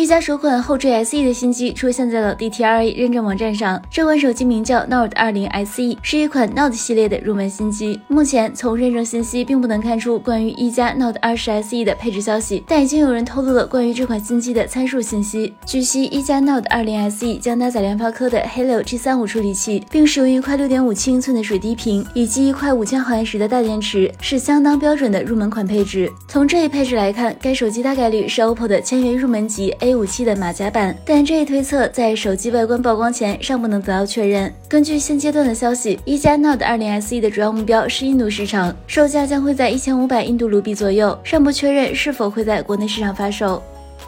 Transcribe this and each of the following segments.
一加首款后缀 SE 的新机出现在了 DTRA 认证网站上。这款手机名叫 Note 20 SE，是一款 Note 系列的入门新机。目前从认证信息并不能看出关于一加 Note 20 SE 的配置消息，但已经有人透露了关于这款新机的参数信息。据悉，一加 Note 20 SE 将搭载联发科的 Helio G35 处理器，并使用一块6.5七英寸的水滴屏，以及一块五千毫安时的大电池，是相当标准的入门款配置。从这一配置来看，该手机大概率是 OPPO 的千元入门级。A 武器的马甲版，但这一推测在手机外观曝光前尚不能得到确认。根据现阶段的消息，一加 Note 20 SE 的主要目标是印度市场，售价将会在一千五百印度卢比左右，尚不确认是否会在国内市场发售。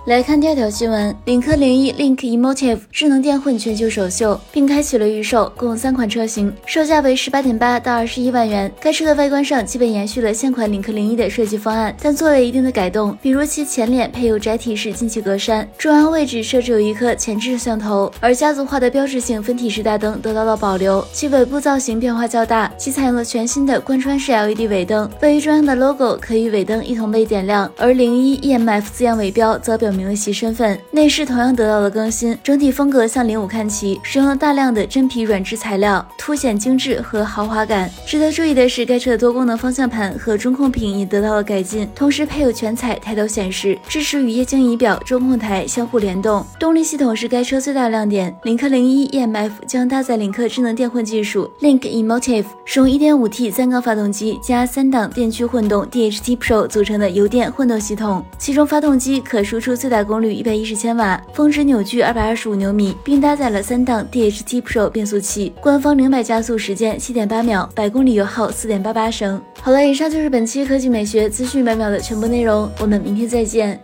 来看第二条新闻，领克零一 Link Emotive 智能电混全球首秀，并开启了预售，共三款车型，售价为十八点八到二十一万元。该车的外观上基本延续了现款领克零一的设计方案，但做了一定的改动，比如其前脸配有窄体式进气格栅，中央位置设置有一颗前置摄像头，而家族化的标志性分体式大灯得到了保留。其尾部造型变化较大，其采用了全新的贯穿式 LED 尾灯，位于中央的 logo 可与尾灯一同被点亮，而零一 EMF 字样尾标则表。明了其身份，内饰同样得到了更新，整体风格向零五看齐，使用了大量的真皮软质材料，凸显精致和豪华感。值得注意的是，该车的多功能方向盘和中控屏也得到了改进，同时配有全彩抬头显示，支持与液晶仪表、中控台相互联动。动力系统是该车最大亮点，领克零一 EMF 将搭载领克智能电混技术 Link Emotive，使用 1.5T 三缸发动机加三档电驱混动 DHT Pro 组成的油电混动系统，其中发动机可输出最大功率一百一十千瓦，峰值扭矩二百二十五牛米，并搭载了三档 DHT Pro 变速器，官方零百加速时间七点八秒，百公里油耗四点八八升。好了，以上就是本期科技美学资讯百秒的全部内容，我们明天再见。